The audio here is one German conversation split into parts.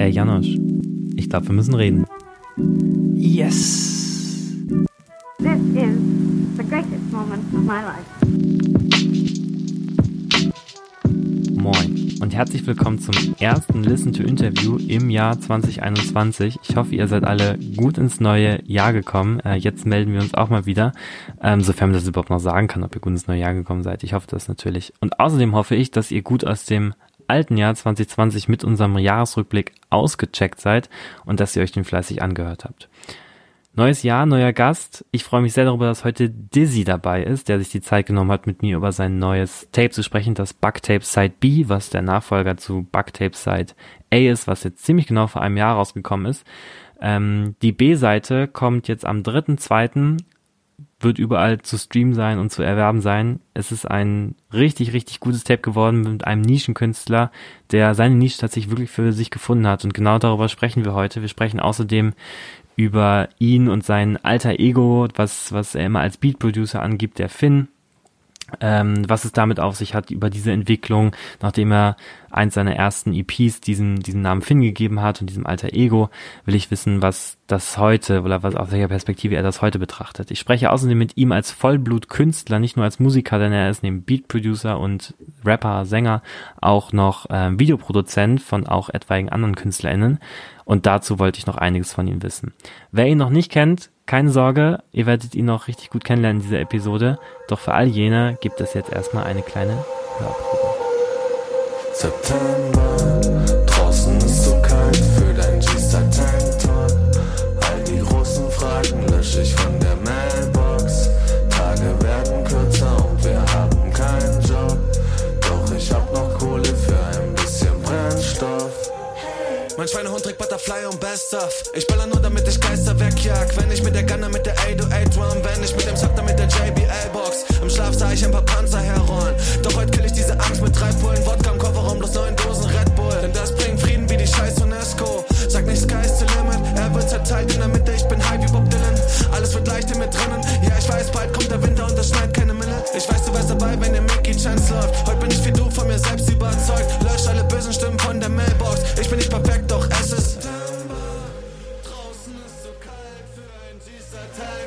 Ey, Janosch, ich glaube, wir müssen reden. Yes. This is the greatest moment of my life. Moin und herzlich willkommen zum ersten Listen to Interview im Jahr 2021. Ich hoffe, ihr seid alle gut ins neue Jahr gekommen. Äh, jetzt melden wir uns auch mal wieder, ähm, sofern man das überhaupt noch sagen kann, ob ihr gut ins neue Jahr gekommen seid. Ich hoffe das natürlich. Und außerdem hoffe ich, dass ihr gut aus dem alten Jahr 2020 mit unserem Jahresrückblick ausgecheckt seid und dass ihr euch den fleißig angehört habt. Neues Jahr, neuer Gast. Ich freue mich sehr darüber, dass heute Dizzy dabei ist, der sich die Zeit genommen hat, mit mir über sein neues Tape zu sprechen, das Bugtape Side B, was der Nachfolger zu Bugtape Side A ist, was jetzt ziemlich genau vor einem Jahr rausgekommen ist. Ähm, die B-Seite kommt jetzt am 3.2 wird überall zu streamen sein und zu erwerben sein. Es ist ein richtig, richtig gutes Tape geworden mit einem Nischenkünstler, der seine Nische tatsächlich wirklich für sich gefunden hat. Und genau darüber sprechen wir heute. Wir sprechen außerdem über ihn und sein alter Ego, was, was er immer als Beat Producer angibt, der Finn ähm, was es damit auf sich hat, über diese Entwicklung, nachdem er eins seiner ersten EPs diesen, diesen Namen Finn gegeben hat und diesem alter Ego, will ich wissen, was das heute oder was aus welcher Perspektive er das heute betrachtet. Ich spreche außerdem mit ihm als Vollblutkünstler, nicht nur als Musiker, denn er ist neben Beat Producer und Rapper, Sänger auch noch ähm, Videoproduzent von auch etwaigen anderen KünstlerInnen. Und dazu wollte ich noch einiges von ihm wissen. Wer ihn noch nicht kennt, keine Sorge, ihr werdet ihn noch richtig gut kennenlernen in dieser Episode. Doch für all jene gibt es jetzt erstmal eine kleine Hörprobe. September, Mein Schweinehund trägt Butterfly und Best of. Ich baller nur, damit ich Geister wegjag. Wenn ich mit der Gunner, mit der 808 Drum. Wenn ich mit dem Sucker, mit der JBL-Box. Im Schlaf sah ich ein paar Panzer herrollen. Doch heute kill ich diese Angst mit drei Pullen. Wodka im Kofferraum, bloß neun Dosen Red Bull. Denn das bringt Frieden wie die scheiß UNESCO. Sag nicht Sky is the limit. Er wird zerteilt in der Mitte. Ich bin high wie Bob Dylan. Alles wird leicht in mir drinnen. Ja, ich weiß, bald kommt der Winter und es schneit. Ich weiß, du wärst dabei, wenn der Mickey Chance läuft. Heute bin ich wie du von mir selbst überzeugt. Lösch alle bösen Stimmen von der Mailbox. Ich bin nicht perfekt, doch es ist.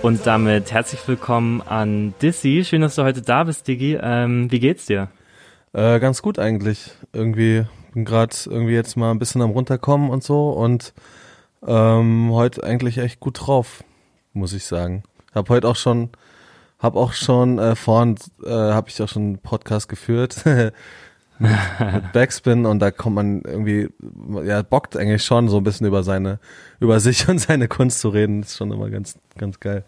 Und damit herzlich willkommen an Dizzy. Schön, dass du heute da bist, Diggi. Ähm, wie geht's dir? Äh, ganz gut eigentlich. Irgendwie bin gerade irgendwie jetzt mal ein bisschen am runterkommen und so und ähm, heute eigentlich echt gut drauf, muss ich sagen. Hab heute auch schon, hab auch schon äh, vorhin, äh, habe ich auch schon einen Podcast geführt mit, Backspin und da kommt man irgendwie, ja bockt eigentlich schon so ein bisschen über seine, über sich und seine Kunst zu reden. Das ist schon immer ganz, ganz geil.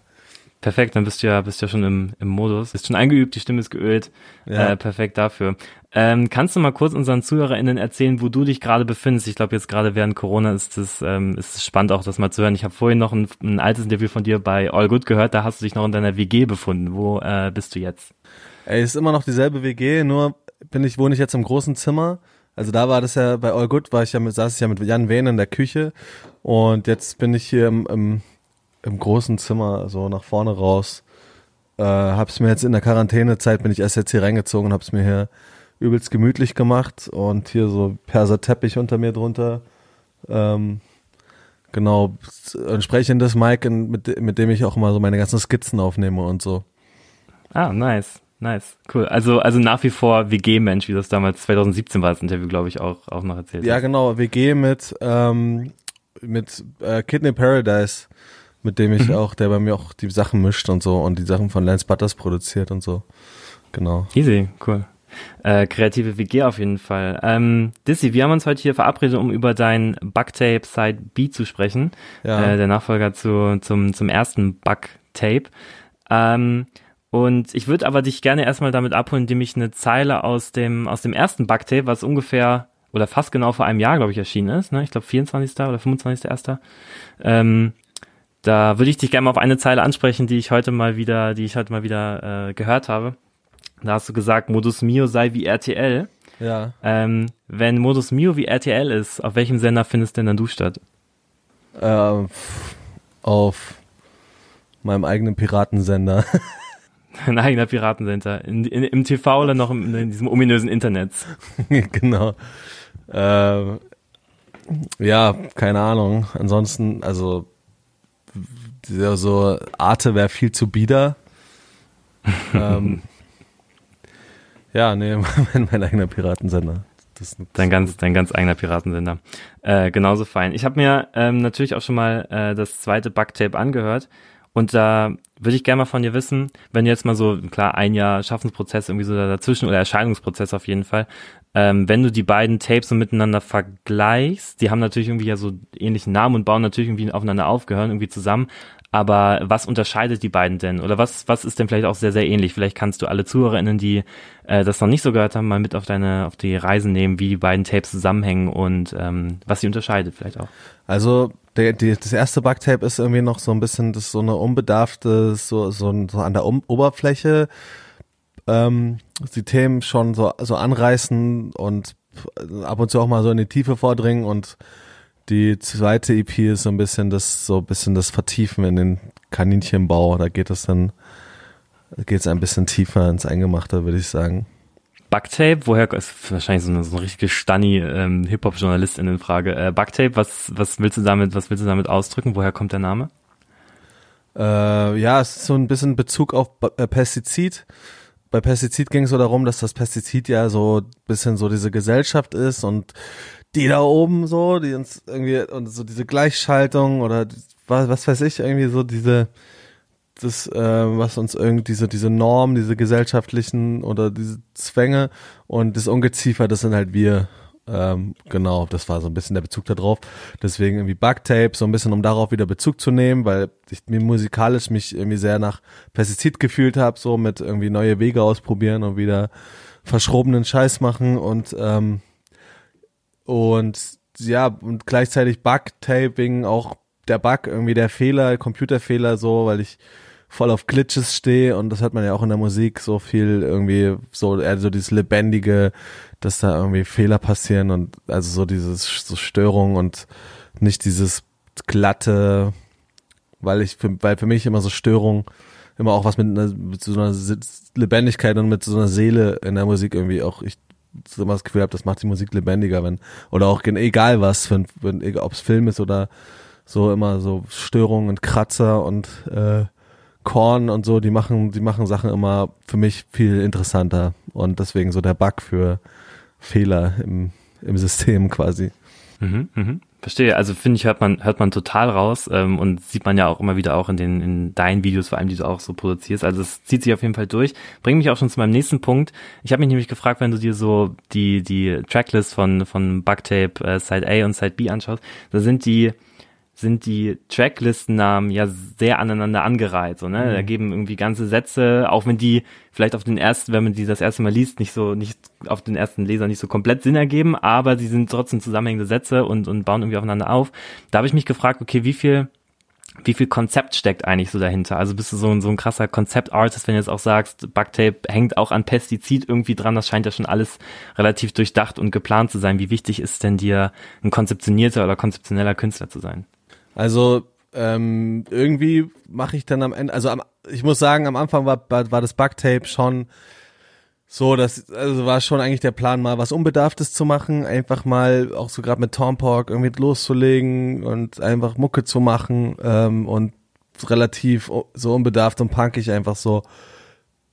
Perfekt, dann bist du ja, bist ja schon im, im Modus. Bist schon eingeübt, die Stimme ist geölt. Ja. Äh, perfekt dafür. Ähm, kannst du mal kurz unseren ZuhörerInnen erzählen, wo du dich gerade befindest? Ich glaube, jetzt gerade während Corona ist es ähm, ist es spannend, auch das mal zu hören. Ich habe vorhin noch ein, ein altes Interview von dir bei All Good gehört, da hast du dich noch in deiner WG befunden. Wo äh, bist du jetzt? Ey, ist immer noch dieselbe WG, nur bin ich, wohne ich jetzt im großen Zimmer. Also da war das ja bei All Good, war ich ja mit, saß ich ja mit Jan Wehn in der Küche und jetzt bin ich hier im, im, im großen Zimmer, so nach vorne raus. Äh, hab's mir jetzt in der Quarantänezeit bin ich erst jetzt hier reingezogen und hab's mir hier übelst gemütlich gemacht und hier so Perser-Teppich unter mir drunter. Ähm, genau, entsprechendes Mic, in, mit, mit dem ich auch immer so meine ganzen Skizzen aufnehme und so. Ah, nice. Nice, cool. Also, also nach wie vor WG-Mensch, wie das damals 2017 war, das Interview, glaube ich, auch, auch noch erzählt. Ja, hast. genau, WG mit, ähm, mit äh, Kidney Paradise, mit dem ich auch, der bei mir auch die Sachen mischt und so und die Sachen von Lance Butters produziert und so. Genau. Easy, cool. Äh, kreative WG auf jeden Fall. Ähm, Dizzy, wir haben uns heute hier verabredet, um über dein Bugtape Side B zu sprechen. Ja. Äh, der Nachfolger zu, zum, zum ersten Bugtape. Ähm, und ich würde aber dich gerne erstmal damit abholen, indem ich eine Zeile aus dem, aus dem ersten Bugtape, was ungefähr oder fast genau vor einem Jahr, glaube ich, erschienen ist, ne? Ich glaube 24. oder 25.1. Ähm, da würde ich dich gerne mal auf eine Zeile ansprechen, die ich heute mal wieder, die ich heute mal wieder äh, gehört habe. Da hast du gesagt, Modus Mio sei wie RTL. Ja. Ähm, wenn Modus Mio wie RTL ist, auf welchem Sender findest denn dann du statt? Ähm, auf meinem eigenen Piratensender. Ein eigener Piratensender. In, in, Im TV oder noch im, in diesem ominösen Internet? genau. Ähm, Ja, keine Ahnung. Ansonsten, also so Arte wäre viel zu bieder. ähm, ja, nee, mein, mein eigener Piratensender. Dein ganz, dein ganz eigener Piratensender. Äh, genauso fein. Ich habe mir ähm, natürlich auch schon mal äh, das zweite Bugtape angehört und da würde ich gerne mal von dir wissen, wenn du jetzt mal so, klar, ein Jahr Schaffensprozess irgendwie so dazwischen oder Erscheinungsprozess auf jeden Fall, ähm, wenn du die beiden Tapes so miteinander vergleichst, die haben natürlich irgendwie ja so ähnlichen Namen und bauen natürlich irgendwie aufeinander auf, gehören irgendwie zusammen, aber was unterscheidet die beiden denn? Oder was, was ist denn vielleicht auch sehr, sehr ähnlich? Vielleicht kannst du alle ZuhörerInnen, die äh, das noch nicht so gehört haben, mal mit auf deine, auf die Reise nehmen, wie die beiden Tapes zusammenhängen und ähm, was sie unterscheidet vielleicht auch. Also der, die, das erste Bugtape ist irgendwie noch so ein bisschen das so eine unbedarfte, so, so, so an der um Oberfläche ähm, die Themen schon so, so anreißen und ab und zu auch mal so in die Tiefe vordringen und die zweite EP ist so ein bisschen das, so ein bisschen das Vertiefen in den Kaninchenbau. Da geht es dann, geht es ein bisschen tiefer ins Eingemachte, würde ich sagen. Bugtape, woher ist wahrscheinlich so eine, so eine richtige Stunny ähm, Hip-Hop-Journalistin in Frage. Äh, Bugtape, was, was willst du damit, was willst du damit ausdrücken? Woher kommt der Name? Äh, ja, es ist so ein bisschen Bezug auf äh, Pestizid. Bei Pestizid ging es so darum, dass das Pestizid ja so ein bisschen so diese Gesellschaft ist und die da oben so, die uns irgendwie, und so diese Gleichschaltung oder was, was weiß ich, irgendwie so diese, das, äh, was uns irgendwie, diese, diese Norm, diese gesellschaftlichen oder diese Zwänge und das Ungeziefer, das sind halt wir. Ähm, genau, das war so ein bisschen der Bezug da drauf. Deswegen irgendwie Bugtape, so ein bisschen, um darauf wieder Bezug zu nehmen, weil ich mir musikalisch mich irgendwie sehr nach Pestizid gefühlt habe, so mit irgendwie neue Wege ausprobieren und wieder verschrobenen Scheiß machen und ähm, und ja, und gleichzeitig Bug-Taping, auch der Bug, irgendwie der Fehler, Computerfehler so, weil ich voll auf Glitches stehe und das hört man ja auch in der Musik so viel irgendwie so eher so dieses lebendige, dass da irgendwie Fehler passieren und also so dieses so Störung und nicht dieses glatte, weil ich für, weil für mich immer so Störung immer auch was mit, einer, mit so einer Lebendigkeit und mit so einer Seele in der Musik irgendwie auch ich immer das Gefühl habe, das macht die Musik lebendiger, wenn, oder auch egal was, wenn, wenn ob es Film ist oder so immer so Störungen und Kratzer und äh, Korn und so, die machen, die machen Sachen immer für mich viel interessanter und deswegen so der Bug für Fehler im, im System quasi. Mhm, mhm. Verstehe, also finde ich, hört man, hört man total raus ähm, und sieht man ja auch immer wieder auch in den in deinen Videos, vor allem die du auch so produzierst. Also es zieht sich auf jeden Fall durch. Bringt mich auch schon zu meinem nächsten Punkt. Ich habe mich nämlich gefragt, wenn du dir so die, die Tracklist von, von Bugtape äh, Side A und Side B anschaust, da sind die sind die Tracklistennamen ja sehr aneinander angereiht. So, ne? Mhm. Da geben irgendwie ganze Sätze, auch wenn die vielleicht auf den ersten, wenn man die das erste Mal liest, nicht so, nicht auf den ersten Leser nicht so komplett Sinn ergeben, aber sie sind trotzdem zusammenhängende Sätze und, und bauen irgendwie aufeinander auf. Da habe ich mich gefragt, okay, wie viel wie viel Konzept steckt eigentlich so dahinter? Also bist du so ein, so ein krasser Konzept-Artist, wenn du jetzt auch sagst, Bugtape hängt auch an Pestizid irgendwie dran, das scheint ja schon alles relativ durchdacht und geplant zu sein. Wie wichtig ist denn dir ein konzeptionierter oder konzeptioneller Künstler zu sein? Also ähm, irgendwie mache ich dann am Ende, also am, ich muss sagen, am Anfang war, war, das Bugtape schon so, das also war schon eigentlich der Plan, mal was Unbedarftes zu machen, einfach mal auch so gerade mit Tompork irgendwie loszulegen und einfach Mucke zu machen ähm, und relativ so unbedarft und punkig einfach so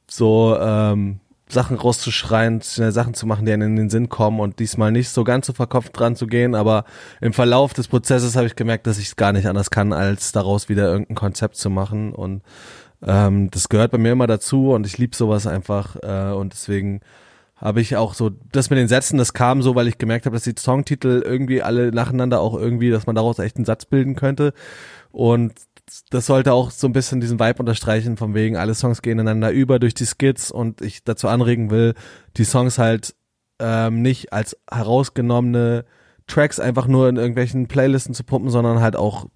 so ähm, Sachen rauszuschreien, Sachen zu machen, die einem in den Sinn kommen und diesmal nicht so ganz so verkopft dran zu gehen, aber im Verlauf des Prozesses habe ich gemerkt, dass ich es gar nicht anders kann, als daraus wieder irgendein Konzept zu machen. Und ähm, das gehört bei mir immer dazu und ich liebe sowas einfach äh, und deswegen habe ich auch so, das mit den Sätzen, das kam so, weil ich gemerkt habe, dass die Songtitel irgendwie alle nacheinander auch irgendwie, dass man daraus echt einen Satz bilden könnte. Und das sollte auch so ein bisschen diesen Vibe unterstreichen, von wegen, alle Songs gehen ineinander über durch die Skits und ich dazu anregen will, die Songs halt ähm, nicht als herausgenommene Tracks einfach nur in irgendwelchen Playlisten zu pumpen, sondern halt auch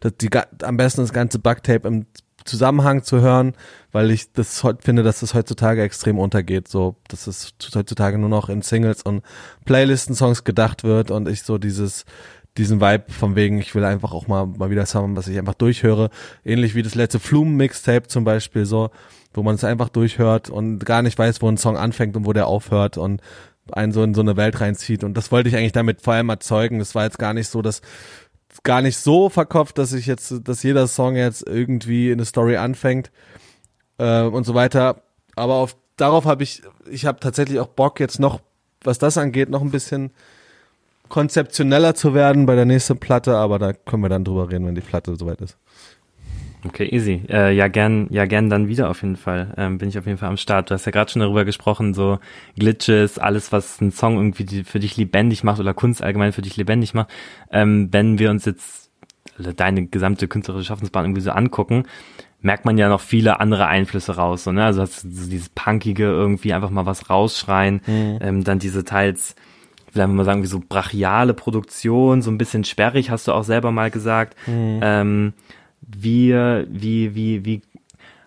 das, die, am besten das ganze Bugtape im Zusammenhang zu hören, weil ich das finde, dass das heutzutage extrem untergeht, so, dass es heutzutage nur noch in Singles und Playlisten-Songs gedacht wird und ich so dieses diesen Vibe von wegen, ich will einfach auch mal, mal wieder haben, was ich einfach durchhöre. Ähnlich wie das letzte Flumen-Mixtape zum Beispiel so, wo man es einfach durchhört und gar nicht weiß, wo ein Song anfängt und wo der aufhört und einen so in so eine Welt reinzieht. Und das wollte ich eigentlich damit vor allem erzeugen. Es war jetzt gar nicht so, dass gar nicht so verkopft, dass ich jetzt, dass jeder Song jetzt irgendwie eine Story anfängt äh, und so weiter. Aber auf darauf habe ich, ich habe tatsächlich auch Bock jetzt noch, was das angeht, noch ein bisschen konzeptioneller zu werden bei der nächsten Platte, aber da können wir dann drüber reden, wenn die Platte soweit ist. Okay, easy. Äh, ja, gern, ja, gern dann wieder auf jeden Fall. Ähm, bin ich auf jeden Fall am Start. Du hast ja gerade schon darüber gesprochen, so Glitches, alles, was ein Song irgendwie für dich lebendig macht oder Kunst allgemein für dich lebendig macht. Ähm, wenn wir uns jetzt deine gesamte künstlerische Schaffensbahn irgendwie so angucken, merkt man ja noch viele andere Einflüsse raus. So, ne? Also hast du dieses Punkige irgendwie einfach mal was rausschreien, mhm. ähm, dann diese teils vielleicht mal sagen, wie so brachiale Produktion, so ein bisschen sperrig, hast du auch selber mal gesagt. Mhm. Ähm, wie, wie, wie, wie,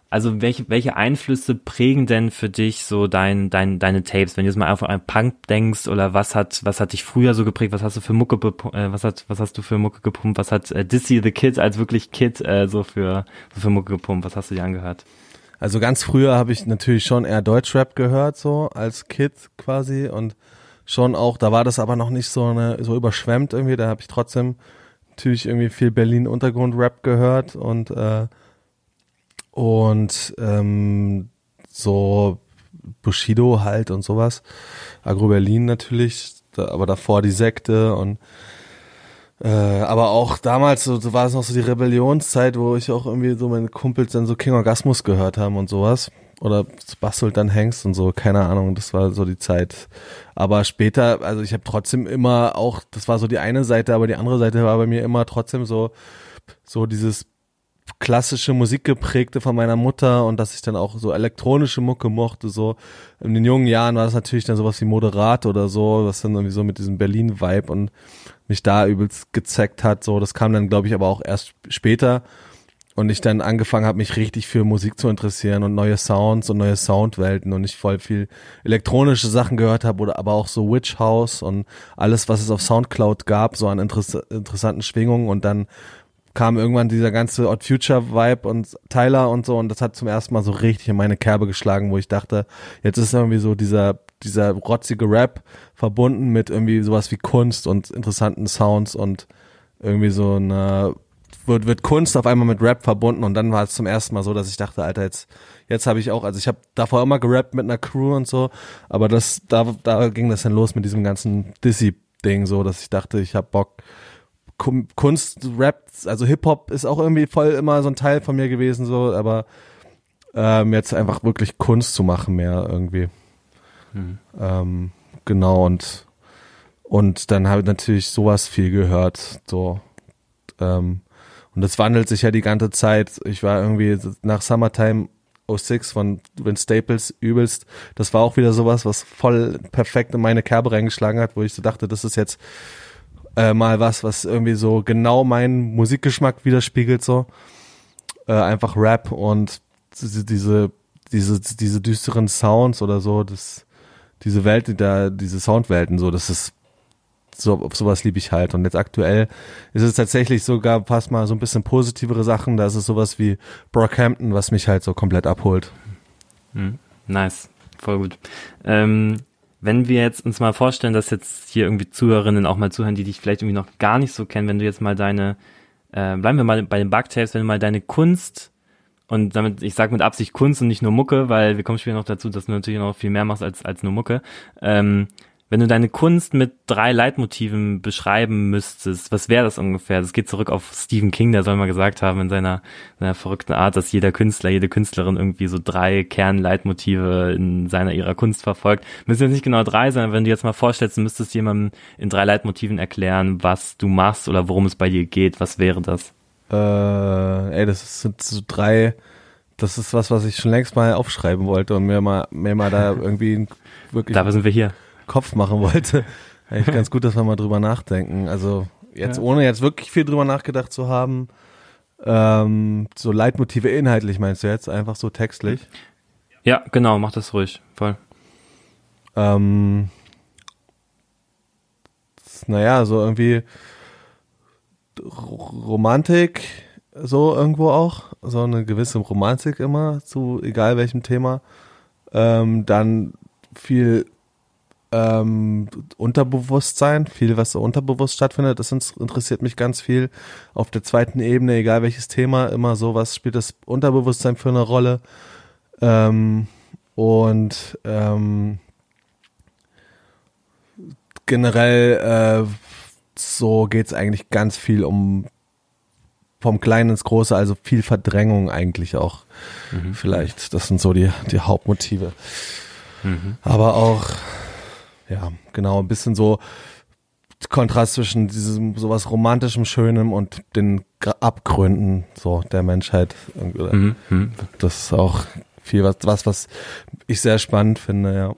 also welche, welche Einflüsse prägen denn für dich so dein, dein, deine Tapes, wenn du jetzt mal einfach an Punk denkst oder was hat, was hat dich früher so geprägt, was hast du für Mucke, äh, was hat, was hast du für Mucke gepumpt, was hat äh, Dizzy the Kid als wirklich Kid äh, so für, so für Mucke gepumpt, was hast du dir angehört? Also ganz früher habe ich natürlich schon eher Deutschrap gehört, so als Kid quasi und schon auch, da war das aber noch nicht so eine, so überschwemmt irgendwie, da habe ich trotzdem natürlich irgendwie viel Berlin Untergrund-Rap gehört und äh, und ähm, so Bushido halt und sowas. Agro Berlin natürlich, da, aber davor die Sekte und äh, aber auch damals so war es noch so die Rebellionszeit, wo ich auch irgendwie so meine Kumpels dann so King Orgasmus gehört haben und sowas oder bastelt dann Hengst und so, keine Ahnung, das war so die Zeit. Aber später, also ich habe trotzdem immer auch, das war so die eine Seite, aber die andere Seite war bei mir immer trotzdem so, so dieses klassische Musik geprägte von meiner Mutter und dass ich dann auch so elektronische Mucke mochte, so. In den jungen Jahren war das natürlich dann sowas wie Moderat oder so, was dann irgendwie so mit diesem Berlin-Vibe und mich da übelst gezeckt hat, so, das kam dann glaube ich aber auch erst später und ich dann angefangen habe, mich richtig für Musik zu interessieren und neue Sounds und neue Soundwelten und ich voll viel elektronische Sachen gehört habe oder aber auch so Witch House und alles, was es auf Soundcloud gab, so an interess interessanten Schwingungen. Und dann kam irgendwann dieser ganze Odd Future Vibe und Tyler und so. Und das hat zum ersten Mal so richtig in meine Kerbe geschlagen, wo ich dachte, jetzt ist irgendwie so dieser dieser rotzige Rap verbunden mit irgendwie sowas wie Kunst und interessanten Sounds und irgendwie so eine wird, wird Kunst auf einmal mit Rap verbunden und dann war es zum ersten Mal so, dass ich dachte, Alter, jetzt, jetzt habe ich auch, also ich habe davor immer gerappt mit einer Crew und so, aber das, da, da ging das dann los mit diesem ganzen Dizzy-Ding, so, dass ich dachte, ich habe Bock, Kunst, Rap, also Hip-Hop ist auch irgendwie voll immer so ein Teil von mir gewesen, so, aber ähm, jetzt einfach wirklich Kunst zu machen mehr irgendwie. Hm. Ähm, genau, und, und dann habe ich natürlich sowas viel gehört, so, ähm, und das wandelt sich ja die ganze Zeit. Ich war irgendwie nach Summertime 06 von Vince Staples übelst. Das war auch wieder sowas, was voll perfekt in meine Kerbe reingeschlagen hat, wo ich so dachte, das ist jetzt äh, mal was, was irgendwie so genau meinen Musikgeschmack widerspiegelt, so. Äh, einfach Rap und diese, diese, diese, diese düsteren Sounds oder so, das, diese Welt, da, diese Soundwelten, so, das ist so, sowas liebe ich halt. Und jetzt aktuell ist es tatsächlich sogar fast mal so ein bisschen positivere Sachen. Da ist es sowas wie Brockhampton, was mich halt so komplett abholt. Mhm. Nice, voll gut. Ähm, wenn wir jetzt uns mal vorstellen, dass jetzt hier irgendwie Zuhörerinnen auch mal zuhören, die dich vielleicht irgendwie noch gar nicht so kennen, wenn du jetzt mal deine, äh, bleiben wir mal bei den Bugtapes, wenn du mal deine Kunst und damit, ich sage mit Absicht Kunst und nicht nur Mucke, weil wir kommen später noch dazu, dass du natürlich noch viel mehr machst als, als nur Mucke. Ähm, wenn du deine Kunst mit drei Leitmotiven beschreiben müsstest, was wäre das ungefähr? Das geht zurück auf Stephen King, der soll mal gesagt haben in seiner, seiner verrückten Art, dass jeder Künstler, jede Künstlerin irgendwie so drei Kernleitmotive in seiner ihrer Kunst verfolgt. Müssen jetzt nicht genau drei sein, wenn du jetzt mal vorstellst, du müsstest jemandem in drei Leitmotiven erklären, was du machst oder worum es bei dir geht, was wäre das? Äh, ey, das sind so drei, das ist was, was ich schon längst mal aufschreiben wollte und mir mal, mir mal da irgendwie wirklich. Dafür sind wir hier. Kopf machen wollte. Eigentlich ganz gut, dass wir mal drüber nachdenken. Also jetzt ja. ohne jetzt wirklich viel drüber nachgedacht zu haben, ähm, so Leitmotive inhaltlich meinst du jetzt, einfach so textlich? Ja, genau, mach das ruhig, voll. Ähm, naja, so irgendwie Romantik, so irgendwo auch, so eine gewisse Romantik immer, zu egal welchem Thema. Ähm, dann viel ähm, Unterbewusstsein, viel, was so unterbewusst stattfindet, das interessiert mich ganz viel. Auf der zweiten Ebene, egal welches Thema, immer so, was spielt das Unterbewusstsein für eine Rolle. Ähm, und ähm, generell äh, so geht's eigentlich ganz viel um vom Kleinen ins Große, also viel Verdrängung eigentlich auch. Mhm. Vielleicht, das sind so die, die Hauptmotive. Mhm. Aber auch ja, genau, ein bisschen so Kontrast zwischen diesem sowas romantischem Schönem und den Abgründen so der Menschheit. Mhm, mhm. Das ist auch viel was, was, was ich sehr spannend finde, ja.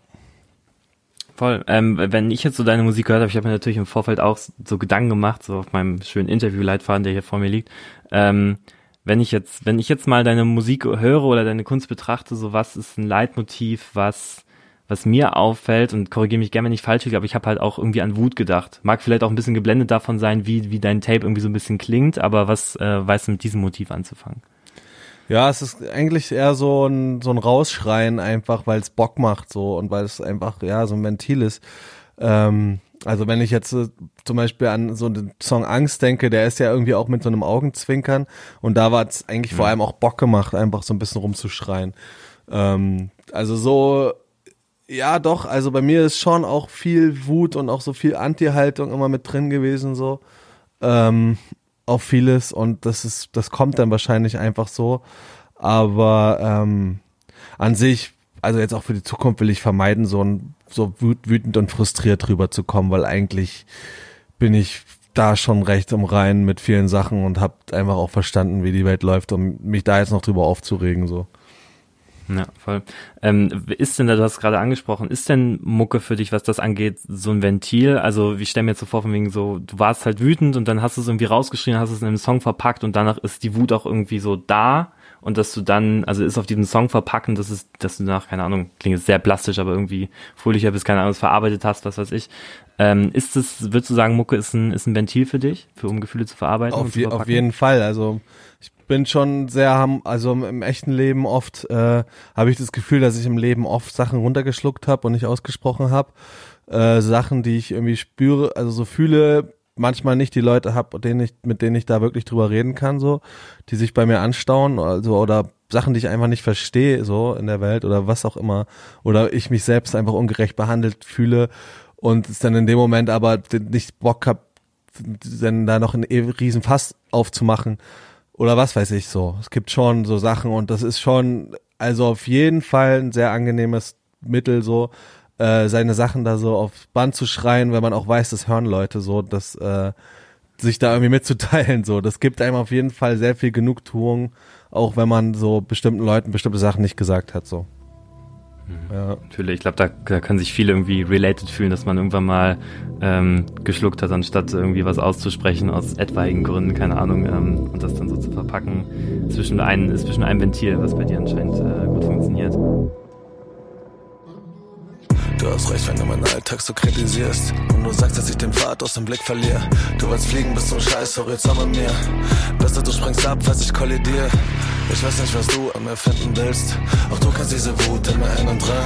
Voll. Ähm, wenn ich jetzt so deine Musik gehört habe, ich habe mir natürlich im Vorfeld auch so Gedanken gemacht, so auf meinem schönen Interviewleitfaden, der hier vor mir liegt. Ähm, wenn ich jetzt, wenn ich jetzt mal deine Musik höre oder deine Kunst betrachte, so was ist ein Leitmotiv, was was mir auffällt, und korrigiere mich gerne, wenn ich falsch liege, aber ich habe halt auch irgendwie an Wut gedacht. Mag vielleicht auch ein bisschen geblendet davon sein, wie, wie dein Tape irgendwie so ein bisschen klingt, aber was äh, weißt du mit diesem Motiv anzufangen? Ja, es ist eigentlich eher so ein, so ein Rausschreien einfach, weil es Bock macht so und weil es einfach, ja, so ein Ventil ist. Ähm, also wenn ich jetzt äh, zum Beispiel an so den Song Angst denke, der ist ja irgendwie auch mit so einem Augenzwinkern und da war es eigentlich mhm. vor allem auch Bock gemacht, einfach so ein bisschen rumzuschreien. Ähm, also so ja, doch. Also bei mir ist schon auch viel Wut und auch so viel Anti-Haltung immer mit drin gewesen, so. Ähm, auf vieles und das ist, das kommt dann wahrscheinlich einfach so. Aber ähm, an sich, also jetzt auch für die Zukunft will ich vermeiden, so ein, so wütend und frustriert drüber zu kommen, weil eigentlich bin ich da schon recht im Reinen mit vielen Sachen und habe einfach auch verstanden, wie die Welt läuft, um mich da jetzt noch drüber aufzuregen, so. Ja, voll. Ähm, ist denn, du hast gerade angesprochen, ist denn Mucke für dich, was das angeht, so ein Ventil? Also, ich stelle mir jetzt so vor, von wegen so, du warst halt wütend und dann hast du es irgendwie rausgeschrien, hast es in einem Song verpackt und danach ist die Wut auch irgendwie so da und dass du dann, also ist auf diesem Song verpacken, das ist, dass du nach, keine Ahnung, klingt jetzt sehr plastisch, aber irgendwie fröhlicher bis keine Ahnung, verarbeitet hast, was weiß ich. Ähm, ist es, würdest du sagen, Mucke ist ein, ist ein Ventil für dich, für um Gefühle zu verarbeiten? Auf, je, auf jeden Fall, also ich bin schon sehr, also im echten Leben oft äh, habe ich das Gefühl, dass ich im Leben oft Sachen runtergeschluckt habe und nicht ausgesprochen habe. Äh, Sachen, die ich irgendwie spüre, also so fühle, manchmal nicht die Leute habe, denen ich, mit denen ich da wirklich drüber reden kann, so, die sich bei mir anstauen, also oder Sachen, die ich einfach nicht verstehe, so in der Welt oder was auch immer, oder ich mich selbst einfach ungerecht behandelt fühle und es dann in dem Moment aber nicht Bock hab, dann da noch einen riesen Fass aufzumachen oder was weiß ich so. Es gibt schon so Sachen und das ist schon, also auf jeden Fall ein sehr angenehmes Mittel so, äh, seine Sachen da so auf Band zu schreien, wenn man auch weiß, das hören Leute so, dass äh, sich da irgendwie mitzuteilen so. Das gibt einem auf jeden Fall sehr viel Genugtuung, auch wenn man so bestimmten Leuten bestimmte Sachen nicht gesagt hat so. Mhm. Ja. Natürlich, ich glaube, da, da können sich viele irgendwie related fühlen, dass man irgendwann mal ähm, geschluckt hat, anstatt irgendwie was auszusprechen aus etwaigen Gründen, keine Ahnung, ähm, und das dann so zu verpacken zwischen, ein, zwischen einem Ventil, was bei dir anscheinend äh, gut funktioniert. Du hast recht, wenn du meinen Alltag so kritisierst und du sagst, dass ich den Pfad aus dem Blick verliere. Du willst fliegen bis zum Scheiß Horizont mit mir. Besser du springst ab, falls ich kollidiere. Ich weiß nicht, was du an mir finden willst. Auch du kannst diese Wut in mir innen drin.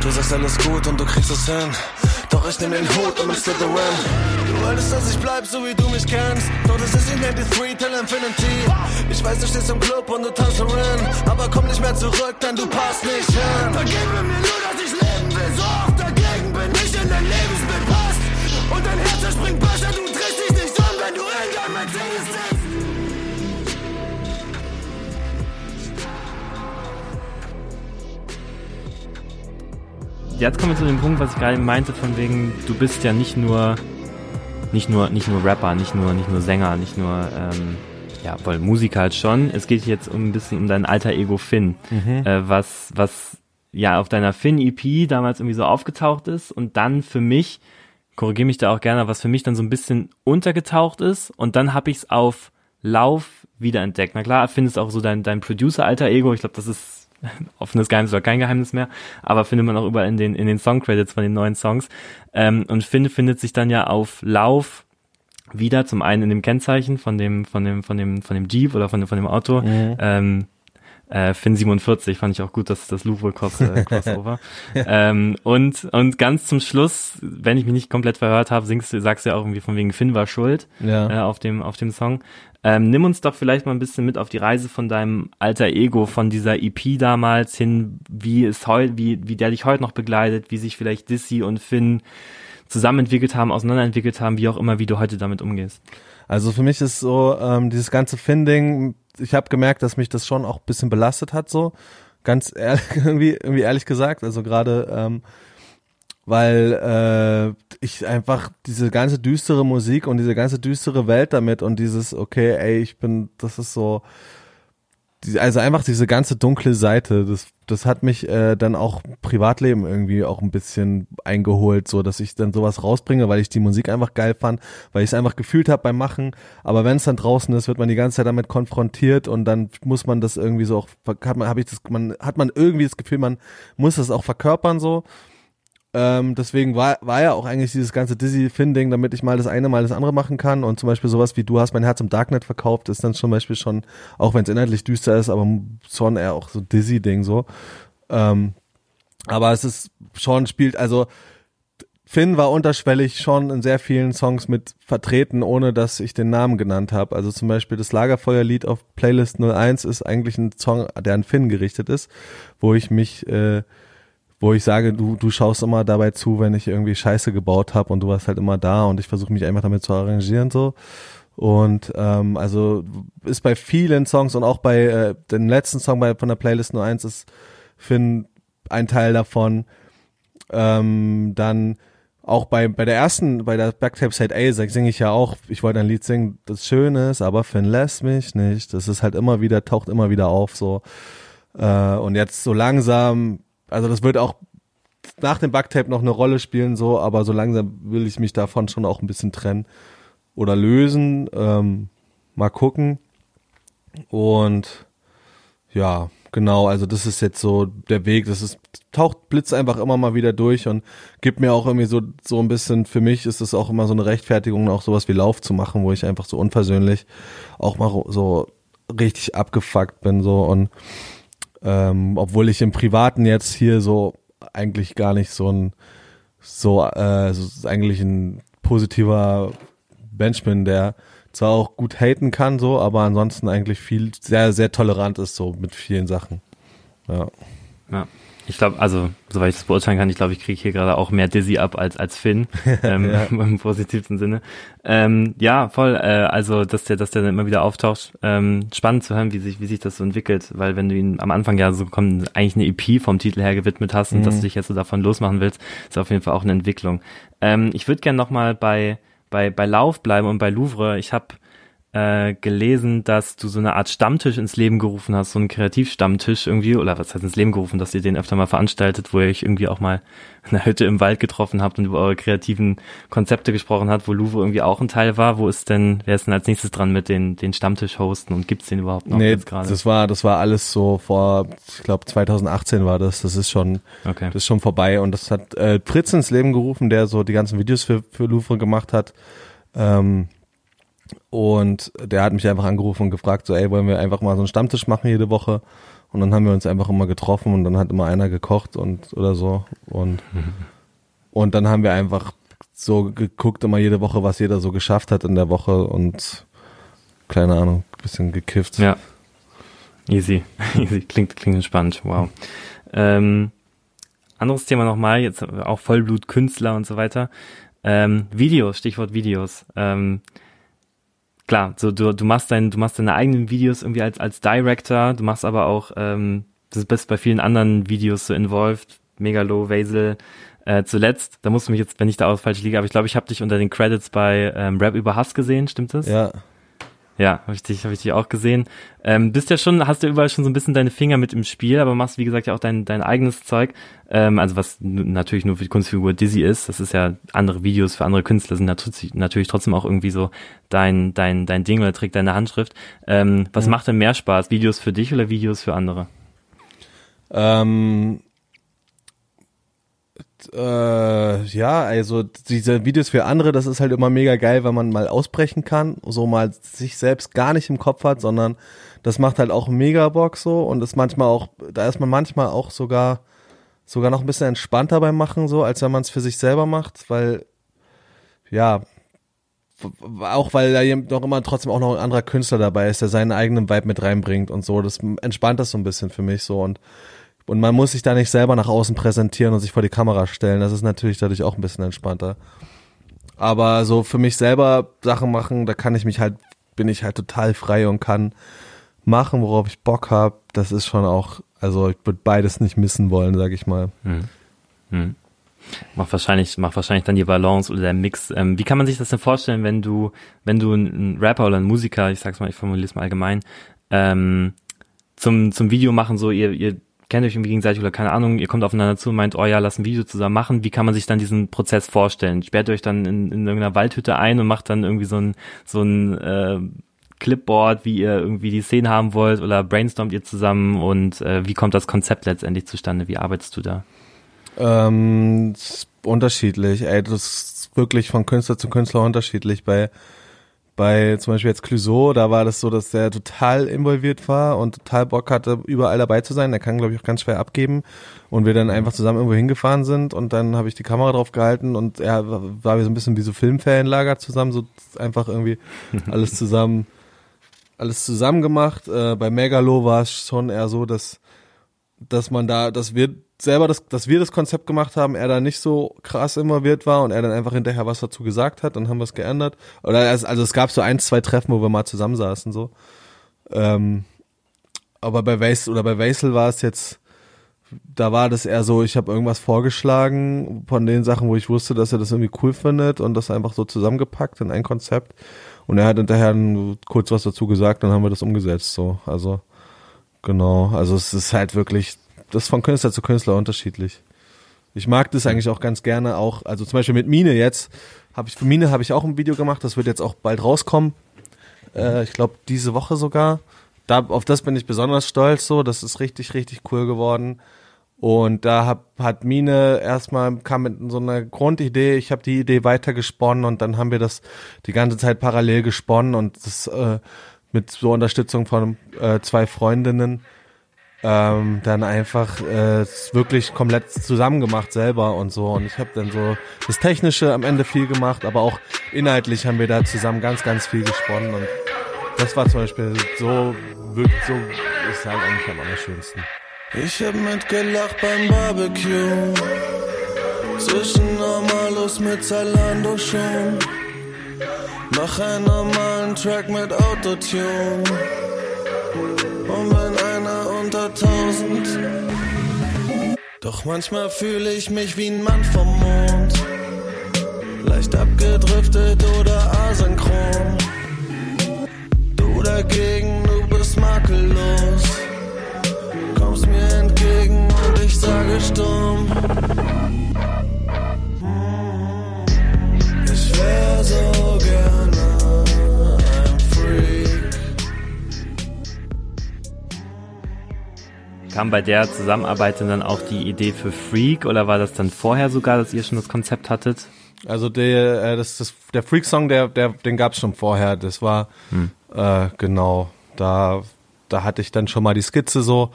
Du sagst alles gut und du kriegst es hin. Doch ich nehm den Hut und bin Slytherin. Du wolltest, dass ich bleib, so wie du mich kennst. Doch das ist nicht mehr die Three till Infinity. Ich weiß, du stehst im Club und du tanzt darin. Aber komm nicht mehr zurück, denn du passt nicht hin. Vergebe mir nur, dass jetzt kommen wir zu dem Punkt, was ich gerade meinte, von wegen, du bist ja nicht nur, nicht nur, nicht nur Rapper, nicht nur, nicht nur Sänger, nicht nur, ähm, ja, wohl Musiker halt schon. Es geht jetzt um ein bisschen um dein alter Ego Finn, mhm. äh, was, was ja auf deiner Finn EP damals irgendwie so aufgetaucht ist und dann für mich, korrigiere mich da auch gerne, was für mich dann so ein bisschen untergetaucht ist und dann habe ich es auf Lauf wiederentdeckt. Na klar, findest auch so dein, dein Producer-alter Ego, ich glaube, das ist offenes Geheimnis oder kein Geheimnis mehr, aber findet man auch überall in den, in den Songcredits von den neuen Songs. Ähm, und finde findet sich dann ja auf Lauf wieder, zum einen in dem Kennzeichen von dem, von dem, von dem, von dem Jeep oder von dem, von dem Auto, mhm. ähm, Äh, Finn 47 fand ich auch gut, dass das Louvre äh, Crossover. ähm, und, und ganz zum Schluss, wenn ich mich nicht komplett verhört habe, singst du, sagst du ja auch irgendwie von wegen Finn war schuld Ja. äh, auf dem, auf dem Song. Ähm, nimm uns doch vielleicht mal ein bisschen mit auf die Reise von deinem alter Ego, von dieser EP damals hin, wie es heute, wie, wie der dich heute noch begleitet, wie sich vielleicht Dissy und Finn zusammenentwickelt haben, auseinanderentwickelt haben, wie auch immer, wie du heute damit umgehst. Also für mich ist so ähm, dieses ganze Finding, ich habe gemerkt, dass mich das schon auch bisschen belastet hat, so ganz ehrlich, irgendwie, irgendwie ehrlich gesagt. Also gerade ähm, weil äh, ich einfach diese ganze düstere Musik und diese ganze düstere Welt damit und dieses okay, ey, ich bin, das ist so, also einfach diese ganze dunkle Seite, das, das hat mich äh, dann auch Privatleben irgendwie auch ein bisschen eingeholt, so dass ich dann sowas rausbringe, weil ich die Musik einfach geil fand, weil ich es einfach gefühlt habe beim Machen. Aber wenn es dann draußen ist, wird man die ganze Zeit damit konfrontiert und dann muss man das irgendwie so auch, hat man, habe ich das, man hat man irgendwie das Gefühl, man muss das auch verkörpern so. Ähm, deswegen war, war ja auch eigentlich dieses ganze Dizzy-Fin-Ding, damit ich mal das eine, mal das andere machen kann. Und zum Beispiel sowas wie Du hast mein Herz im Darknet verkauft, ist dann zum Beispiel schon, auch wenn es inhaltlich düster ist, aber schon eher auch so Dizzy-Ding so. Ähm, aber es ist schon, spielt, also Finn war unterschwellig schon in sehr vielen Songs mit vertreten, ohne dass ich den Namen genannt habe. Also zum Beispiel das Lagerfeuerlied auf Playlist 01 ist eigentlich ein Song, der an Finn gerichtet ist, wo ich mich äh, wo ich sage, du, du schaust immer dabei zu, wenn ich irgendwie Scheiße gebaut habe und du warst halt immer da und ich versuche mich einfach damit zu arrangieren so. Und ähm, also ist bei vielen Songs und auch bei äh, dem letzten Song bei, von der Playlist nur eins ist Finn ein Teil davon. Ähm, dann auch bei, bei der ersten, bei der Backtape Side A singe ich ja auch, ich wollte ein Lied singen, das schön ist, aber Finn lässt mich nicht. Das ist halt immer wieder, taucht immer wieder auf so. Äh, und jetzt so langsam, also das wird auch nach dem Backtape noch eine Rolle spielen, so, aber so langsam will ich mich davon schon auch ein bisschen trennen oder lösen. Ähm, mal gucken. Und ja, genau, also das ist jetzt so der Weg. Das ist, taucht Blitz einfach immer mal wieder durch und gibt mir auch irgendwie so, so ein bisschen, für mich ist es auch immer so eine Rechtfertigung, auch sowas wie Lauf zu machen, wo ich einfach so unversöhnlich auch mal so richtig abgefuckt bin, so und ähm, obwohl ich im Privaten jetzt hier so eigentlich gar nicht so ein so, äh, so eigentlich ein positiver Mensch bin, der zwar auch gut haten kann, so, aber ansonsten eigentlich viel sehr, sehr tolerant ist, so mit vielen Sachen. Ja. Ja. Ich glaube, also, soweit ich das beurteilen kann, ich glaube, ich kriege hier gerade auch mehr Dizzy ab als als Finn, ähm, Ja. im positivsten Sinne. Ähm, ja, voll, äh, also, dass der, dass der dann immer wieder auftaucht. Ähm, spannend zu hören, wie sich, wie sich das so entwickelt, weil wenn du ihn am Anfang ja so kommt, eigentlich eine EP vom Titel her gewidmet hast und dass du dich jetzt so davon losmachen willst, ist auf jeden Fall auch eine Entwicklung. Ähm, ich würde gerne nochmal bei, bei, bei Lauf bleiben und bei Louvre. Ich habe äh, gelesen, dass du so eine Art Stammtisch ins Leben gerufen hast, so einen Kreativstammtisch irgendwie, oder was heißt ins Leben gerufen, dass ihr den öfter mal veranstaltet, wo ihr euch irgendwie auch mal in einer Hütte im Wald getroffen habt und über eure kreativen Konzepte gesprochen habt, wo Louvre irgendwie auch ein Teil war. Wo ist denn, wer ist denn als nächstes dran mit den, den Stammtisch hosten und gibt's den überhaupt noch nee, jetzt gerade? das war, das war alles so vor, ich glaube 2018 war das, das ist schon, Okay. das ist schon vorbei und das hat äh, Fritz ins Leben gerufen, der so die ganzen Videos für, für Louvre gemacht hat. Ähm, und der hat mich einfach angerufen und gefragt, so, ey, wollen wir einfach mal so einen Stammtisch machen jede Woche? Und dann haben wir uns einfach immer getroffen und dann hat immer einer gekocht und oder so. Und, und dann haben wir einfach so geguckt, immer jede Woche, was jeder so geschafft hat in der Woche und keine Ahnung, bisschen gekifft. Ja. Easy. Easy. Klingt, klingt entspannt. Wow. Ähm, anderes Thema nochmal, jetzt auch Vollblutkünstler und so weiter. Ähm, Videos, Stichwort Videos. Ähm, klar, so du, du machst dein, du machst deine eigenen Videos irgendwie als, als Director, du machst aber auch, ähm, du bist bei vielen anderen Videos so involved, Megalo, Vasil, äh, zuletzt, da musst du mich jetzt, wenn ich da aus falsch liege, aber ich glaube, ich habe dich unter den Credits bei ähm, Rap über Hass gesehen, stimmt das? Ja, Ja, habe ich dich, habe ich dich auch gesehen. Ähm, bist ja schon, hast du überall schon so ein bisschen deine Finger mit im Spiel, aber machst wie gesagt ja auch dein dein eigenes Zeug. Ähm, also was natürlich nur für die Kunstfigur Dizzy ist. Das ist ja andere Videos für andere Künstler sind natürlich, natürlich trotzdem auch irgendwie so dein dein dein Ding oder trägt deine Handschrift. Ähm, was macht denn mehr Spaß? Videos für dich oder Videos für andere? Ähm, Äh, ja, also diese Videos für andere, das ist halt immer mega geil, wenn man mal ausbrechen kann, so mal sich selbst gar nicht im Kopf hat, sondern das macht halt auch mega Bock so und ist manchmal auch, da ist man manchmal auch sogar sogar noch ein bisschen entspannter beim Machen so, als wenn man es für sich selber macht, weil ja, auch weil da noch immer trotzdem auch noch ein anderer Künstler dabei ist, der seinen eigenen Vibe mit reinbringt und so, das entspannt das so ein bisschen für mich so und und man muss sich da nicht selber nach außen präsentieren und sich vor die Kamera stellen. Das ist natürlich dadurch auch ein bisschen entspannter. Aber so für mich selber Sachen machen, da kann ich mich halt, bin ich halt total frei und kann machen, worauf ich Bock habe. Das ist schon auch, also ich würde beides nicht missen wollen, sag ich mal. Hm. Macht wahrscheinlich, macht wahrscheinlich dann die Balance oder der Mix. Ähm, wie kann man sich das denn vorstellen, wenn du, wenn du ein Rapper oder ein Musiker, ich sag's mal, ich formuliere es mal allgemein, ähm, zum, zum Video machen, so ihr, ihr kennt euch irgendwie gegenseitig oder keine Ahnung, ihr kommt aufeinander zu und meint, oh ja, lass ein Video zusammen machen. Wie kann man sich dann diesen Prozess vorstellen? Sperrt ihr euch dann in, in irgendeiner Waldhütte ein und macht dann irgendwie so ein, so ein äh, Clipboard, wie ihr irgendwie die Szene haben wollt oder brainstormt ihr zusammen und äh, wie kommt das Konzept letztendlich zustande? Wie arbeitest du da? Ähm, unterschiedlich, ey, das ist wirklich von Künstler zu Künstler unterschiedlich. Bei, bei zum Beispiel jetzt Clouseau, da war das so, dass der total involviert war und total Bock hatte, überall dabei zu sein. Der kann, glaube ich, auch ganz schwer abgeben. Und wir dann einfach zusammen irgendwo hingefahren sind und dann habe ich die Kamera drauf gehalten und er war wie so ein bisschen wie so Filmferienlager zusammen, so einfach irgendwie alles zusammen, alles zusammen gemacht. Äh, bei Megalo war es schon eher so, dass dass man da, dass wir selber das, dass wir das Konzept gemacht haben, er da nicht so krass involviert war und er dann einfach hinterher was dazu gesagt hat, dann haben wir es geändert. Oder es, also es gab so ein, zwei Treffen, wo wir mal zusammensaßen so. Ähm, aber bei Weisel oder bei Weisel war es jetzt, da war das eher so, ich habe irgendwas vorgeschlagen von den Sachen, wo ich wusste, dass er das irgendwie cool findet und das einfach so zusammengepackt in ein Konzept. Und er hat hinterher kurz was dazu gesagt, dann haben wir das umgesetzt. So, also Genau, also es ist halt wirklich, das ist von Künstler zu Künstler unterschiedlich. Ich mag das eigentlich auch ganz gerne auch, also zum Beispiel mit Mine jetzt, habe ich für Mine habe ich auch ein Video gemacht, das wird jetzt auch bald rauskommen. Äh, ich glaube diese Woche sogar. Da, auf das bin ich besonders stolz so, das ist richtig, richtig cool geworden. Und da hab, hat Mine erstmal kam mit so einer Grundidee, ich habe die Idee weitergesponnen und dann haben wir das die ganze Zeit parallel gesponnen und das äh, mit so Unterstützung von äh, zwei Freundinnen ähm, dann einfach äh, wirklich komplett zusammen gemacht selber und so und ich habe dann so das Technische am Ende viel gemacht, aber auch inhaltlich haben wir da zusammen ganz ganz viel gesponnen und das war zum Beispiel so wirkt so ist halt eigentlich am allerschönsten. Ich hab mitgelacht beim Barbecue. Zwischen Normalos mit Zalando schon. Mach einen normalen Track mit Autotune. Und einer unter. Doch manchmal fühle ich mich wie ein Mann vom Mond. Leicht abgedriftet oder asynchron. Du dagegen, du bist makellos. Kommst mir entgegen und ich sage stumm. Kam bei der Zusammenarbeit denn dann auch die Idee für Freak oder war das dann vorher sogar, dass ihr schon das Konzept hattet? Also der, äh, das, das, der Freak-Song, der, der, den gab's schon vorher. Das war äh, genau da, da hatte ich dann schon mal die Skizze so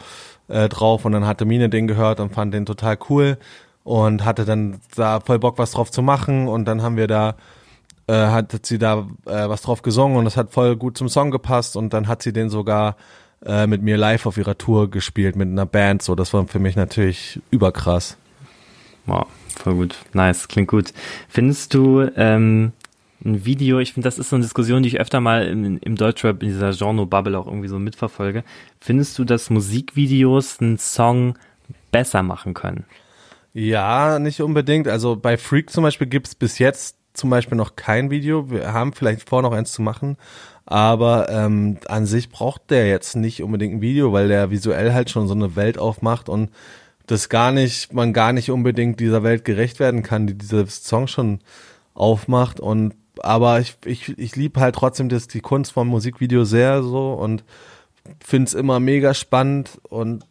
äh, drauf und dann hatte Mine den gehört und fand den total cool und hatte dann da voll Bock was drauf zu machen und dann haben wir da äh, hat sie da äh, was drauf gesungen und das hat voll gut zum Song gepasst und dann hat sie den sogar äh, mit mir live auf ihrer Tour gespielt mit einer Band so das war für mich natürlich überkrass. Wow, voll gut. Nice, klingt gut. Findest du ähm, ein Video, ich finde, das ist so eine Diskussion, die ich öfter mal im, im Deutschrap, in dieser Genre-Bubble auch irgendwie so mitverfolge. Findest du, dass Musikvideos einen Song besser machen können? Ja, nicht unbedingt. Also bei Freak zum Beispiel gibt's bis jetzt zum Beispiel noch kein Video. Wir haben vielleicht vor, noch eins zu machen. Aber ähm, an sich braucht der jetzt nicht unbedingt ein Video, weil der visuell halt schon so eine Welt aufmacht und das gar nicht, man gar nicht unbedingt dieser Welt gerecht werden kann, die dieser Song schon aufmacht. Und aber ich, ich, ich liebe halt trotzdem das, die Kunst vom Musikvideo sehr so und find's immer mega spannend und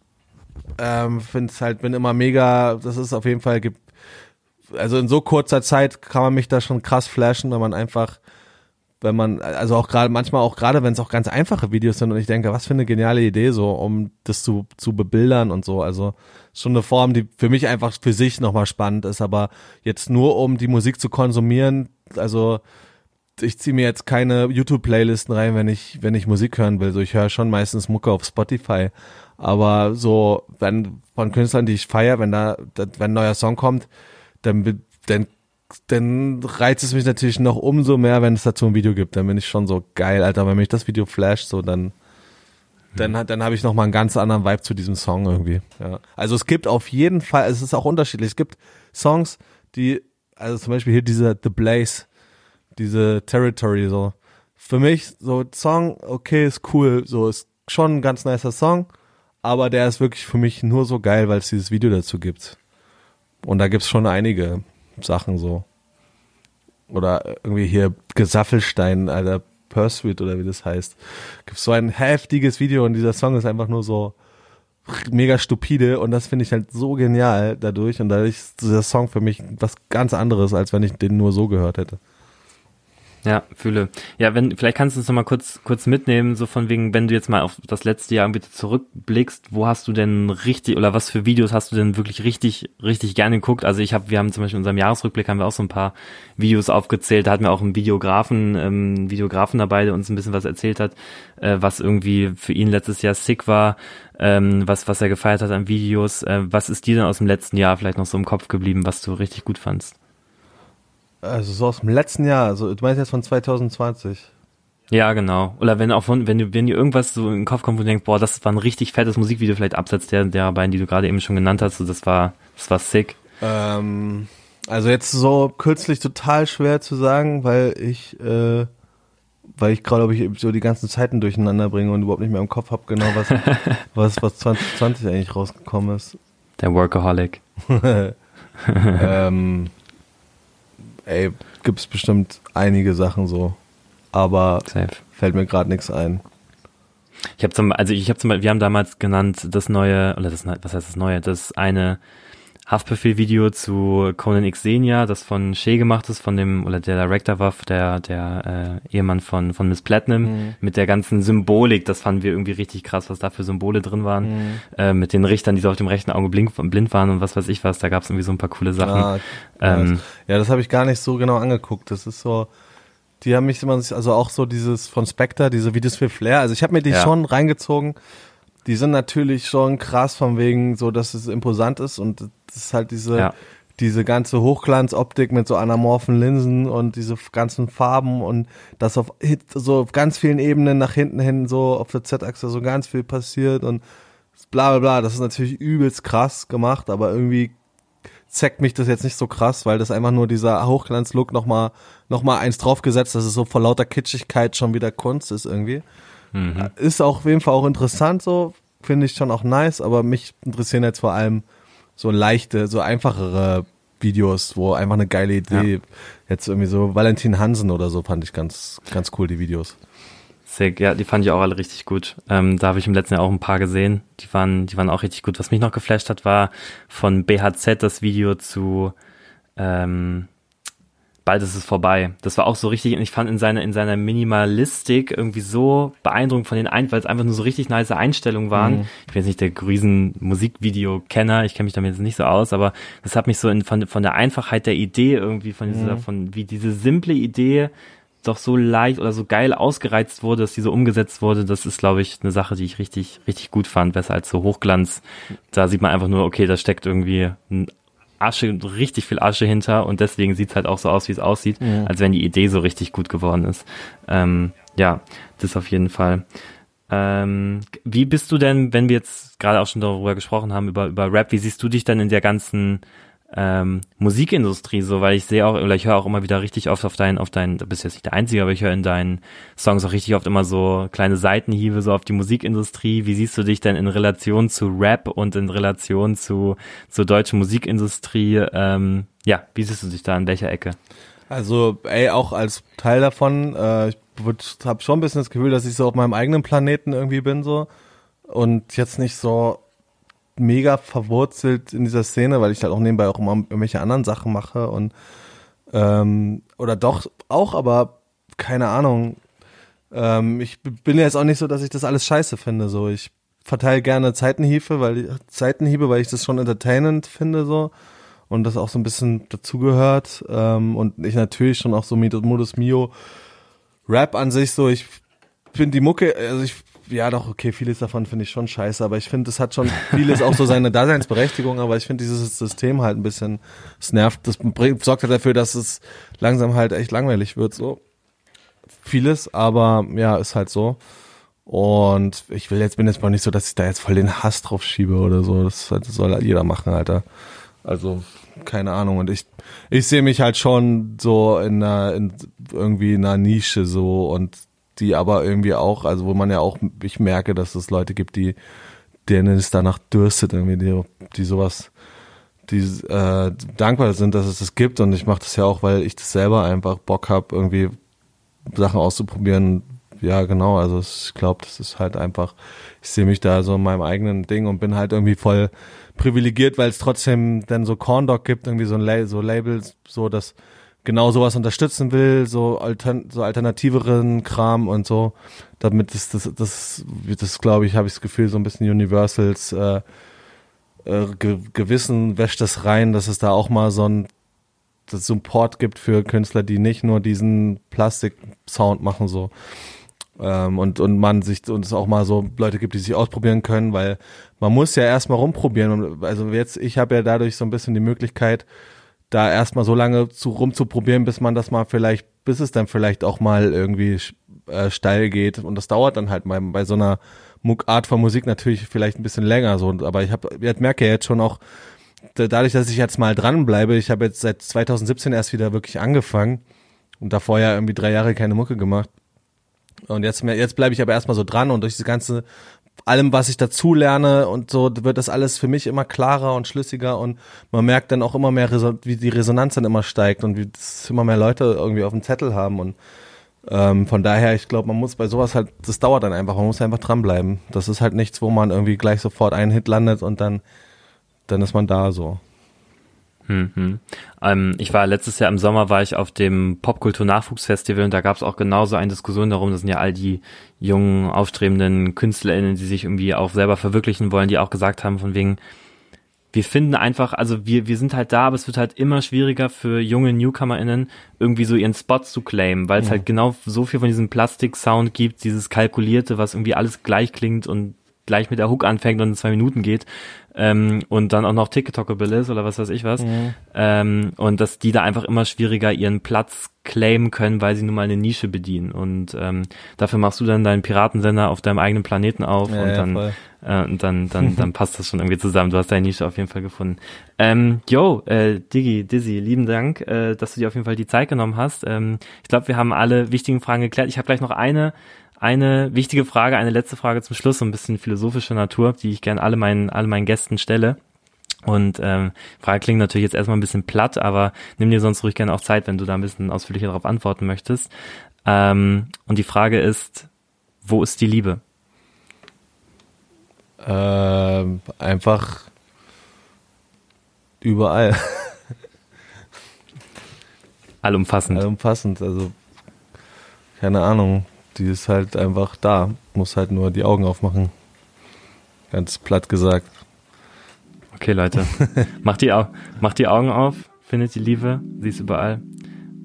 ähm, finde es halt, bin immer mega, das ist auf jeden Fall, also in so kurzer Zeit kann man mich da schon krass flashen, wenn man einfach, wenn man, also auch gerade, manchmal auch gerade, wenn es auch ganz einfache Videos sind und ich denke, was für eine geniale Idee so, um das zu, zu bebildern und so. Also schon eine Form, die für mich einfach für sich nochmal spannend ist, aber jetzt nur um die Musik zu konsumieren, also ich ziehe mir jetzt keine YouTube-Playlisten rein, wenn ich, wenn ich Musik hören will. So, ich höre schon meistens Mucke auf Spotify. Aber so, wenn von Künstlern, die ich feiere, wenn da, wenn ein neuer Song kommt, dann, dann, dann reizt es mich natürlich noch umso mehr, wenn es dazu ein Video gibt. Dann bin ich schon so geil, Alter. Wenn mich das Video flasht, so dann, dann, dann habe ich noch mal einen ganz anderen Vibe zu diesem Song irgendwie. Ja. Also es gibt auf jeden Fall, es ist auch unterschiedlich. Es gibt Songs, die, also zum Beispiel hier diese The Blaze, diese Territory so. Für mich so Song, okay, ist cool, so ist schon ein ganz nicer Song, aber der ist wirklich für mich nur so geil, weil es dieses Video dazu gibt. Und da gibt's schon einige Sachen so. Oder irgendwie hier Gesaffelstein, Alter, Pursuit oder wie das heißt. Gibt's so ein heftiges Video und dieser Song ist einfach nur so mega stupide und das finde ich halt so genial dadurch und dadurch ist dieser Song für mich was ganz anderes, als wenn ich den nur so gehört hätte. Ja, fühle. Ja, wenn, vielleicht kannst du uns noch mal kurz, kurz mitnehmen, so von wegen, wenn du jetzt mal auf das letzte Jahr bitte zurückblickst, wo hast du denn richtig, oder was für Videos hast du denn wirklich richtig, richtig gerne geguckt? Also ich habe, wir haben zum Beispiel in unserem Jahresrückblick haben wir auch so ein paar Videos aufgezählt, da hatten wir auch einen Videografen, ähm, Videografen dabei, der uns ein bisschen was erzählt hat, äh, was irgendwie für ihn letztes Jahr sick war, ähm, was, was er gefeiert hat an Videos. Äh, was ist dir denn aus dem letzten Jahr vielleicht noch so im Kopf geblieben, was du richtig gut fandst? Also so aus dem letzten Jahr, also du meinst jetzt von 2020. Ja, genau. Oder wenn auch von, wenn du, wenn dir irgendwas so in den Kopf kommt und du denkst, boah, das war ein richtig fettes Musikvideo, vielleicht abseits der, der beiden, die du gerade eben schon genannt hast, so, das war, das war sick. Ähm, also jetzt so kürzlich total schwer zu sagen, weil ich, äh, weil ich gerade, ob ich so die ganzen Zeiten durcheinander bringe und überhaupt nicht mehr im Kopf habe, genau was, was, was 2020 eigentlich rausgekommen ist. Der Workaholic. ähm, ey, gibt's bestimmt einige Sachen so, aber Safe. fällt mir gerade nichts ein. Ich habe zum, also ich habe zum Beispiel, wir haben damals genannt das neue, oder das, was heißt das neue, das eine Haftbefehl-Video zu Conan Xenia, das von Shea gemacht ist, von dem, oder der Director war, der, der äh, Ehemann von, von Miss Platinum, Mhm. mit der ganzen Symbolik, das fanden wir irgendwie richtig krass, was da für Symbole drin waren, Mhm. äh, mit den Richtern, die so auf dem rechten Auge blink, blind waren und was weiß ich was, da gab es irgendwie so ein paar coole Sachen. Ah, Ähm, ja, das habe ich gar nicht so genau angeguckt. Das ist so, die haben mich immer, also auch so dieses von Spectre, diese Videos für Flair. Also ich habe mir die Ja. schon reingezogen. Die sind natürlich schon krass von wegen so, dass es imposant ist und das ist halt diese, Ja. diese ganze Hochglanzoptik mit so anamorphen Linsen und diese ganzen Farben und das auf so auf ganz vielen Ebenen nach hinten hin so auf der Z-Achse so ganz viel passiert und bla bla bla. Das ist natürlich übelst krass gemacht, aber irgendwie zeckt mich das jetzt nicht so krass, weil das einfach nur dieser Hochglanz-Look nochmal noch mal eins draufgesetzt, dass es so vor lauter Kitschigkeit schon wieder Kunst ist irgendwie. Mhm. Ist auch auf jeden Fall auch interessant so, finde ich schon auch nice, aber mich interessieren jetzt vor allem so leichte, so einfachere Videos, wo einfach eine geile Idee, jetzt irgendwie so Valentin Hansen oder so fand ich ganz, ganz cool, die Videos. Sick, ja, die fand ich auch alle richtig gut. Ähm, da habe ich im letzten Jahr auch ein paar gesehen. Die waren, die waren auch richtig gut. Was mich noch geflasht hat, war von BHZ das Video zu ähm, Bald ist es vorbei. Das war auch so richtig, und ich fand in seiner, in seiner Minimalistik irgendwie so beeindruckend von den ein, weil es einfach nur so richtig nice Einstellungen waren. Mhm. Ich bin jetzt nicht der grüßen Musikvideo-Kenner, ich kenne mich damit jetzt nicht so aus, aber das hat mich so in, von, von der Einfachheit der Idee irgendwie, von dieser, Mhm. von wie diese simple Idee doch so leicht oder so geil ausgereizt wurde, dass die so umgesetzt wurde, das ist, glaube ich, eine Sache, die ich richtig, richtig gut fand, besser als so Hochglanz. Da sieht man einfach nur, okay, da steckt irgendwie ein Asche, richtig viel Asche hinter und deswegen sieht's halt auch so aus, wie es aussieht, als wenn die Idee so richtig gut geworden ist. Ähm, ja, das auf jeden Fall. Ähm, wie bist du denn, wenn wir jetzt gerade auch schon darüber gesprochen haben, über, über Rap, wie siehst du dich denn in der ganzen ähm, Musikindustrie so, weil ich sehe auch, oder ich höre auch immer wieder richtig oft auf deinen, auf deinen, du bist jetzt nicht der Einzige, aber ich höre in deinen Songs auch richtig oft immer so kleine Seitenhiebe so auf die Musikindustrie. Wie siehst du dich denn in Relation zu Rap und in Relation zu zur deutschen Musikindustrie? Ähm, ja, wie siehst du dich da in welcher Ecke? Also, ey, auch als Teil davon, äh, ich habe schon ein bisschen das Gefühl, dass ich so auf meinem eigenen Planeten irgendwie bin so und jetzt nicht so mega verwurzelt in dieser Szene, weil ich halt auch nebenbei auch immer irgendwelche anderen Sachen mache und ähm, oder doch auch, aber keine Ahnung. Ähm, ich bin jetzt auch nicht so, dass ich das alles scheiße finde. So, ich verteile gerne Zeitenhiebe, weil Zeitenhiebe, weil ich das schon entertainend finde so und das auch so ein bisschen dazugehört ähm, und ich natürlich schon auch so Modus Mio Rap an sich so. Ich finde die Mucke, also ich ja doch, okay, vieles davon finde ich schon scheiße, aber ich finde, es hat schon vieles auch so seine Daseinsberechtigung, aber ich finde dieses System halt ein bisschen, es nervt, das bringt, sorgt halt dafür, dass es langsam halt echt langweilig wird, so. Vieles, aber ja, ist halt so. Und ich will jetzt, bin jetzt mal nicht so, dass ich da jetzt voll den Hass drauf schiebe oder so. Das, das soll jeder machen, Alter. Also, keine Ahnung. Und ich, ich sehe mich halt schon so in einer, in irgendwie in einer Nische so und die aber irgendwie auch, also wo man ja auch, ich merke, dass es Leute gibt, die, denen es danach dürstet, irgendwie, die, die sowas, die äh, dankbar sind, dass es das gibt. Und ich mache das ja auch, weil ich das selber einfach Bock habe, irgendwie Sachen auszuprobieren. Ja, genau. Also ich glaube, das ist halt einfach, ich sehe mich da so in meinem eigenen Ding und bin halt irgendwie voll privilegiert, weil es trotzdem dann so Corn Dog gibt, irgendwie so ein La so Labels, so dass genau sowas unterstützen will, so, altern so alternativeren Kram und so, damit ist das, das, das, das glaube ich, habe ich das Gefühl, so ein bisschen Universals äh, äh, Ge Gewissen wäscht das rein, dass es da auch mal so ein das Support gibt für Künstler, die nicht nur diesen Plastik-Sound machen, so. Ähm, und, und man sich, und es auch mal so Leute gibt, die sich ausprobieren können, weil man muss ja erstmal rumprobieren. Also jetzt, ich habe ja dadurch so ein bisschen die Möglichkeit, da erstmal so lange zu rumzuprobieren, bis man das mal vielleicht, bis es dann vielleicht auch mal irgendwie äh, steil geht. Und das dauert dann halt bei, bei so einer Art von Musik natürlich vielleicht ein bisschen länger so. Aber ich habe, jetzt merke ja jetzt schon auch, dadurch, dass ich jetzt mal dranbleibe, ich habe jetzt seit 2017 erst wieder wirklich angefangen und davor ja irgendwie drei Jahre keine Mucke gemacht. Und jetzt, jetzt bleibe ich aber erstmal so dran und durch das ganze allem, was ich dazu lerne und so wird das alles für mich immer klarer und schlüssiger und man merkt dann auch immer mehr, wie die Resonanz dann immer steigt und wie das immer mehr Leute irgendwie auf dem Zettel haben und ähm, von daher, ich glaube, man muss bei sowas halt, das dauert dann einfach, man muss einfach dranbleiben. Das ist halt nichts, wo man irgendwie gleich sofort einen Hit landet und dann, dann ist man da so. Mhm. Ähm, ich war letztes Jahr im Sommer war ich auf dem Popkultur-Nachwuchsfestival und da gab es auch genauso eine Diskussion darum, das sind ja all die jungen, aufstrebenden KünstlerInnen, die sich irgendwie auch selber verwirklichen wollen, die auch gesagt haben, von wegen, wir finden einfach, also wir, wir sind halt da, aber es wird halt immer schwieriger für junge NewcomerInnen, irgendwie so ihren Spot zu claimen, weil es ja. halt genau so viel von diesem Plastik-Sound gibt, dieses Kalkulierte, was irgendwie alles gleich klingt und gleich mit der Hook anfängt und in zwei Minuten geht ähm, und dann auch noch TikTokable ist oder was weiß ich was. Mhm. Ähm, und dass die da einfach immer schwieriger ihren Platz claimen können, weil sie nun mal eine Nische bedienen. Und ähm, dafür machst du dann deinen Piratensender auf deinem eigenen Planeten auf ja, und dann ja, äh, und dann, dann, dann passt das schon irgendwie zusammen. Du hast deine Nische auf jeden Fall gefunden. Ähm, yo, äh, Diggi, Dizzy, lieben Dank, äh, dass du dir auf jeden Fall die Zeit genommen hast. Ähm, ich glaube, wir haben alle wichtigen Fragen geklärt. Ich habe gleich noch eine eine wichtige Frage, eine letzte Frage zum Schluss, so ein bisschen philosophischer Natur, die ich gerne alle meinen, alle meinen Gästen stelle. Und ähm, Frage klingt natürlich jetzt erstmal ein bisschen platt, aber nimm dir sonst ruhig gerne auch Zeit, wenn du da ein bisschen ausführlicher darauf antworten möchtest. Ähm, und die Frage ist, wo ist die Liebe? Ähm, einfach überall. Allumfassend. Allumfassend, also keine Ahnung die ist halt einfach da. Muss halt nur die Augen aufmachen. Ganz platt gesagt. Okay, Leute. macht, die, macht die Augen auf, findet die Liebe, sie ist überall.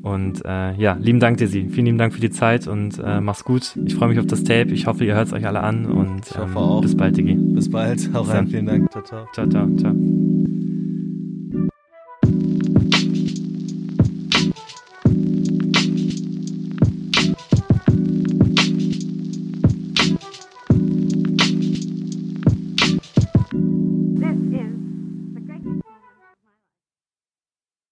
Und äh, ja, lieben Dank dir, sie. Vielen lieben Dank für die Zeit und äh, mach's gut. Ich freue mich auf das Tape. Ich hoffe, ihr hört es euch alle an und ich hoffe ähm, auch. bis bald, Digi. Bis bald. Hau rein. Vielen Dank. Ciao, ciao. Ciao, ciao, ciao.